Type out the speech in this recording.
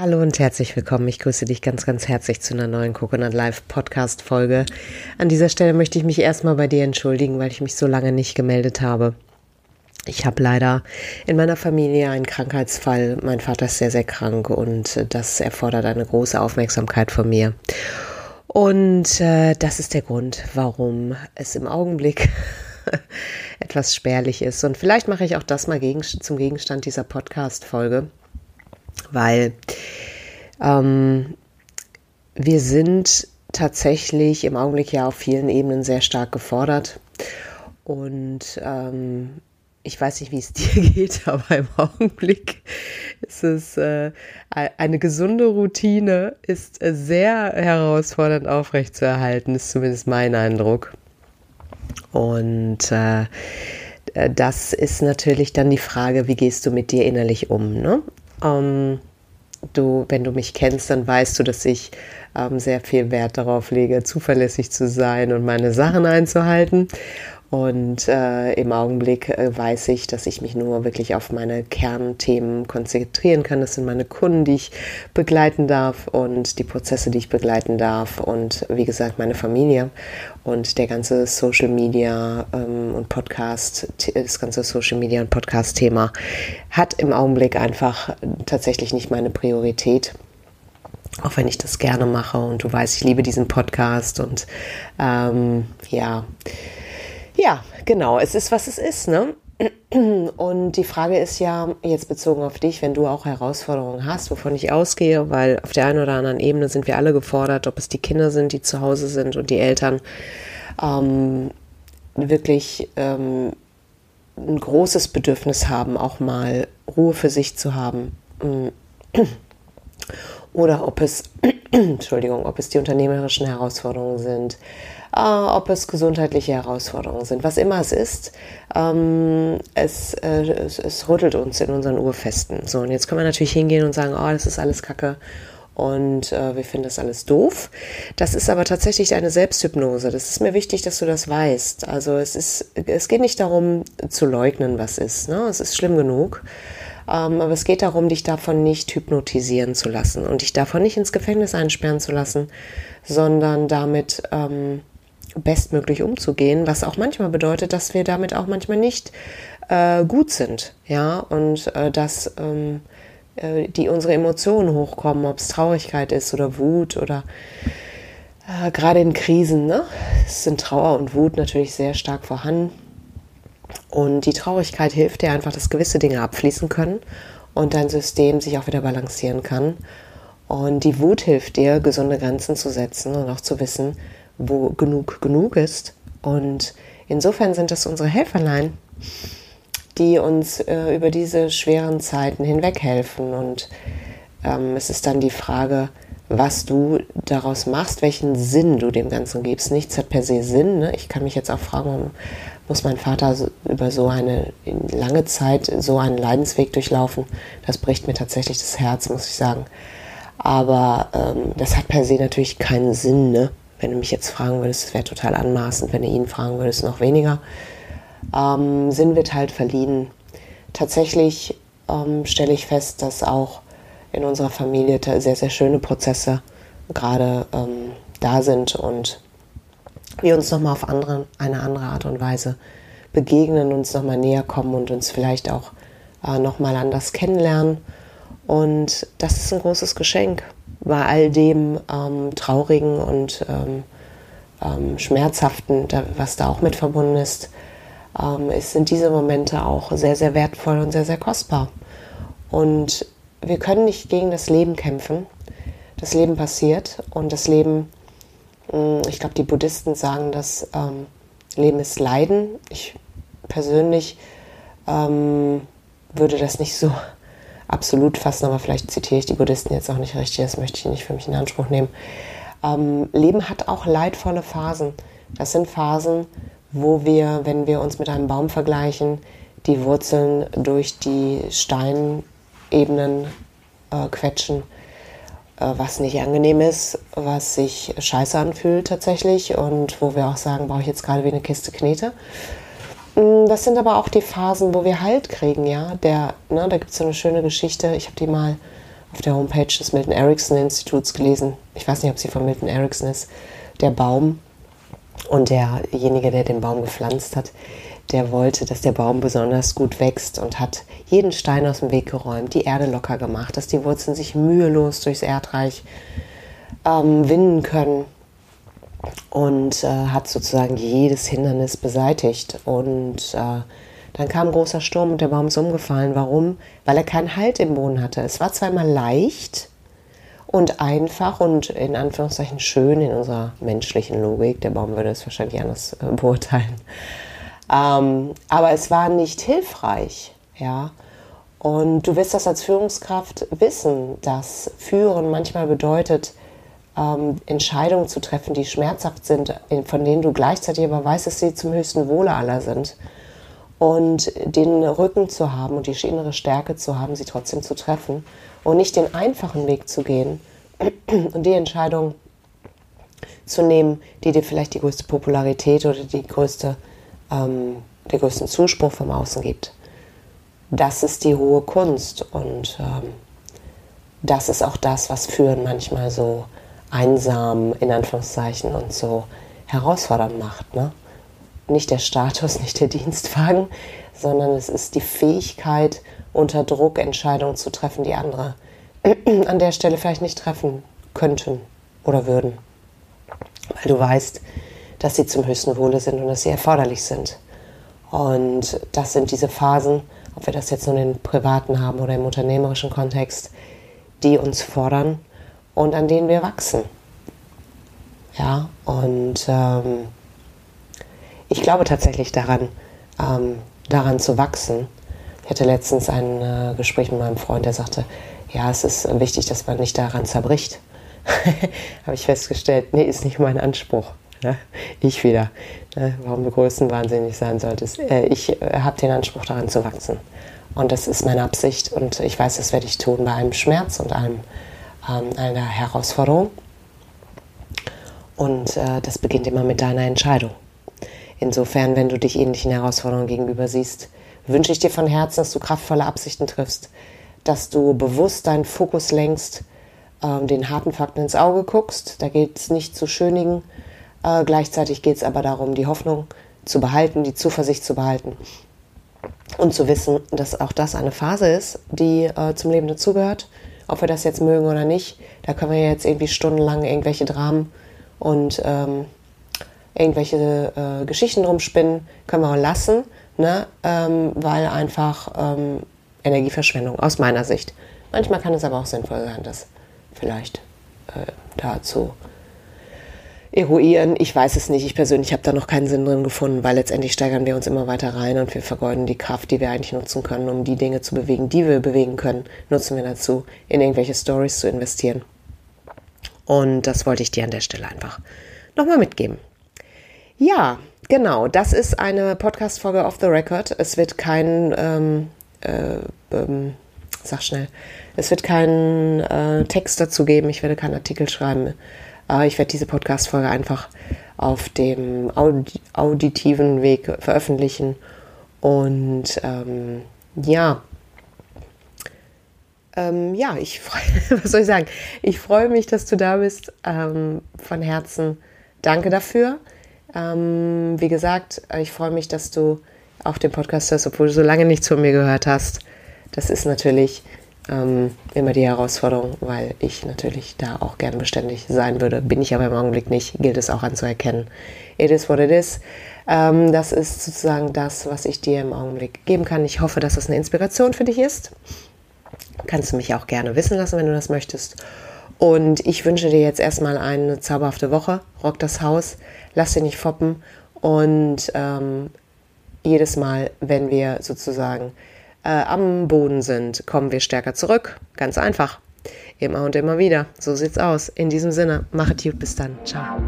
Hallo und herzlich willkommen. Ich grüße dich ganz, ganz herzlich zu einer neuen Coconut Live Podcast Folge. An dieser Stelle möchte ich mich erstmal bei dir entschuldigen, weil ich mich so lange nicht gemeldet habe. Ich habe leider in meiner Familie einen Krankheitsfall. Mein Vater ist sehr, sehr krank und das erfordert eine große Aufmerksamkeit von mir. Und äh, das ist der Grund, warum es im Augenblick etwas spärlich ist. Und vielleicht mache ich auch das mal gegen, zum Gegenstand dieser Podcast-Folge weil ähm, wir sind tatsächlich im Augenblick ja auf vielen Ebenen sehr stark gefordert. Und ähm, ich weiß nicht, wie es dir geht, aber im Augenblick ist es äh, eine gesunde Routine, ist äh, sehr herausfordernd aufrechtzuerhalten, ist zumindest mein Eindruck. Und äh, das ist natürlich dann die Frage, wie gehst du mit dir innerlich um? Ne? Ähm, du, wenn du mich kennst, dann weißt du, dass ich ähm, sehr viel Wert darauf lege, zuverlässig zu sein und meine Sachen einzuhalten. Und äh, im Augenblick äh, weiß ich, dass ich mich nur wirklich auf meine Kernthemen konzentrieren kann. Das sind meine Kunden, die ich begleiten darf und die Prozesse, die ich begleiten darf und wie gesagt meine Familie. Und der ganze Social Media ähm, und Podcast, das ganze Social Media und Podcast Thema hat im Augenblick einfach tatsächlich nicht meine Priorität. Auch wenn ich das gerne mache und du weißt, ich liebe diesen Podcast und ähm, ja, ja, genau. Es ist, was es ist, ne? Und die Frage ist ja jetzt bezogen auf dich, wenn du auch Herausforderungen hast, wovon ich ausgehe, weil auf der einen oder anderen Ebene sind wir alle gefordert, ob es die Kinder sind, die zu Hause sind und die Eltern, ähm, wirklich ähm, ein großes Bedürfnis haben, auch mal Ruhe für sich zu haben. Oder ob es, Entschuldigung, ob es die unternehmerischen Herausforderungen sind, äh, ob es gesundheitliche Herausforderungen sind, was immer es ist, ähm, es, äh, es, es, rüttelt uns in unseren Urfesten. So, und jetzt können wir natürlich hingehen und sagen, oh, das ist alles Kacke und äh, wir finden das alles doof. Das ist aber tatsächlich eine Selbsthypnose. Das ist mir wichtig, dass du das weißt. Also es ist, es geht nicht darum zu leugnen, was ist. Ne? Es ist schlimm genug. Ähm, aber es geht darum, dich davon nicht hypnotisieren zu lassen und dich davon nicht ins Gefängnis einsperren zu lassen, sondern damit ähm, bestmöglich umzugehen, was auch manchmal bedeutet, dass wir damit auch manchmal nicht äh, gut sind, ja, und äh, dass ähm, äh, die unsere Emotionen hochkommen, ob es Traurigkeit ist oder Wut oder äh, gerade in Krisen, ne, sind Trauer und Wut natürlich sehr stark vorhanden. Und die Traurigkeit hilft dir einfach, dass gewisse Dinge abfließen können und dein System sich auch wieder balancieren kann. Und die Wut hilft dir, gesunde Grenzen zu setzen und auch zu wissen, wo genug genug ist. Und insofern sind das unsere Helferlein, die uns äh, über diese schweren Zeiten hinweg helfen. Und ähm, es ist dann die Frage, was du daraus machst, welchen Sinn du dem Ganzen gibst. Nichts hat per se Sinn. Ne? Ich kann mich jetzt auch fragen, muss mein Vater über so eine lange Zeit so einen Leidensweg durchlaufen? Das bricht mir tatsächlich das Herz, muss ich sagen. Aber ähm, das hat per se natürlich keinen Sinn. Ne? Wenn du mich jetzt fragen würdest, es wäre total anmaßend, wenn du ihn fragen würdest, noch weniger. Ähm, Sinn wird halt verliehen. Tatsächlich ähm, stelle ich fest, dass auch in unserer Familie sehr, sehr schöne Prozesse gerade ähm, da sind und wir uns nochmal auf andere, eine andere Art und Weise begegnen, uns nochmal näher kommen und uns vielleicht auch äh, nochmal anders kennenlernen. Und das ist ein großes Geschenk bei all dem ähm, Traurigen und ähm, ähm, Schmerzhaften, was da auch mit verbunden ist, ähm, ist, sind diese Momente auch sehr, sehr wertvoll und sehr, sehr kostbar. Und wir können nicht gegen das Leben kämpfen. Das Leben passiert und das Leben, hm, ich glaube, die Buddhisten sagen, dass ähm, Leben ist Leiden. Ich persönlich würde das nicht so absolut fassen, aber vielleicht zitiere ich die Buddhisten jetzt auch nicht richtig, das möchte ich nicht für mich in Anspruch nehmen. Ähm, Leben hat auch leidvolle Phasen. Das sind Phasen, wo wir, wenn wir uns mit einem Baum vergleichen, die Wurzeln durch die Steinebenen äh, quetschen, äh, was nicht angenehm ist, was sich scheiße anfühlt tatsächlich und wo wir auch sagen, brauche ich jetzt gerade wie eine Kiste Knete. Mm, das sind aber auch die Phasen, wo wir Halt kriegen, ja. Der, ne, da gibt es so eine schöne Geschichte. Ich habe die mal auf der Homepage des Milton Erickson Instituts gelesen. Ich weiß nicht, ob sie von Milton Erickson ist. Der Baum und derjenige, der den Baum gepflanzt hat, der wollte, dass der Baum besonders gut wächst und hat jeden Stein aus dem Weg geräumt, die Erde locker gemacht, dass die Wurzeln sich mühelos durchs Erdreich ähm, winden können und äh, hat sozusagen jedes Hindernis beseitigt. Und äh, dann kam ein großer Sturm und der Baum ist umgefallen. Warum? Weil er keinen Halt im Boden hatte. Es war zweimal leicht und einfach und in Anführungszeichen schön in unserer menschlichen Logik. Der Baum würde es wahrscheinlich anders äh, beurteilen. Ähm, aber es war nicht hilfreich, ja. Und du wirst das als Führungskraft wissen, dass Führen manchmal bedeutet, ähm, Entscheidungen zu treffen, die schmerzhaft sind, von denen du gleichzeitig aber weißt, dass sie zum höchsten Wohle aller sind. Und den Rücken zu haben und die innere Stärke zu haben, sie trotzdem zu treffen und nicht den einfachen Weg zu gehen und die Entscheidung zu nehmen, die dir vielleicht die größte Popularität oder die größte ähm, der größten Zuspruch vom Außen gibt. Das ist die hohe Kunst und ähm, das ist auch das, was Führen manchmal so einsam in Anführungszeichen und so herausfordernd macht. Ne? Nicht der Status, nicht der Dienstwagen, sondern es ist die Fähigkeit, unter Druck Entscheidungen zu treffen, die andere an der Stelle vielleicht nicht treffen könnten oder würden. Weil du weißt, dass sie zum höchsten Wohle sind und dass sie erforderlich sind. Und das sind diese Phasen, ob wir das jetzt nur im privaten haben oder im unternehmerischen Kontext, die uns fordern und an denen wir wachsen. Ja, und ähm, ich glaube tatsächlich daran, ähm, daran zu wachsen. Ich hatte letztens ein äh, Gespräch mit meinem Freund, der sagte, ja, es ist wichtig, dass man nicht daran zerbricht. Habe ich festgestellt, nee, ist nicht mein Anspruch. Ne? Ich wieder. Ne? Warum du größenwahnsinnig sein solltest. Äh, ich äh, habe den Anspruch daran zu wachsen. Und das ist meine Absicht. Und ich weiß, das werde ich tun bei einem Schmerz und einem, ähm, einer Herausforderung. Und äh, das beginnt immer mit deiner Entscheidung. Insofern, wenn du dich ähnlichen Herausforderungen gegenüber siehst, wünsche ich dir von Herzen, dass du kraftvolle Absichten triffst, dass du bewusst deinen Fokus lenkst, ähm, den harten Fakten ins Auge guckst. Da geht es nicht zu schönigen, äh, gleichzeitig geht es aber darum, die Hoffnung zu behalten, die Zuversicht zu behalten und zu wissen, dass auch das eine Phase ist, die äh, zum Leben dazugehört. Ob wir das jetzt mögen oder nicht, da können wir jetzt irgendwie stundenlang irgendwelche Dramen und ähm, irgendwelche äh, Geschichten rumspinnen, können wir auch lassen, ne? Ähm, weil einfach ähm, Energieverschwendung aus meiner Sicht. Manchmal kann es aber auch sinnvoll sein, das vielleicht äh, dazu eruieren. Ich weiß es nicht. Ich persönlich habe da noch keinen Sinn drin gefunden, weil letztendlich steigern wir uns immer weiter rein und wir vergeuden die Kraft, die wir eigentlich nutzen können, um die Dinge zu bewegen, die wir bewegen können, nutzen wir dazu, in irgendwelche Stories zu investieren. Und das wollte ich dir an der Stelle einfach nochmal mitgeben. Ja, genau. Das ist eine Podcast-Folge off the record. Es wird kein, ähm, äh, ähm, sag schnell, es wird keinen äh, Text dazu geben. Ich werde keinen Artikel schreiben ich werde diese Podcast-Folge einfach auf dem Audi auditiven Weg veröffentlichen. Und ähm, ja, ähm, ja, ich freue, was soll ich sagen? Ich freue mich, dass du da bist. Ähm, von Herzen danke dafür. Ähm, wie gesagt, ich freue mich, dass du auch den Podcast hörst, obwohl du so lange nichts von mir gehört hast. Das ist natürlich ähm, immer die Herausforderung, weil ich natürlich da auch gerne beständig sein würde. Bin ich aber im Augenblick nicht, gilt es auch anzuerkennen. It is what it is. Ähm, das ist sozusagen das, was ich dir im Augenblick geben kann. Ich hoffe, dass das eine Inspiration für dich ist. Kannst du mich auch gerne wissen lassen, wenn du das möchtest. Und ich wünsche dir jetzt erstmal eine zauberhafte Woche. Rock das Haus, lass dich nicht foppen. Und ähm, jedes Mal, wenn wir sozusagen äh, am Boden sind, kommen wir stärker zurück. Ganz einfach. Immer und immer wieder. So sieht's aus. In diesem Sinne, machet gut, bis dann. Ciao.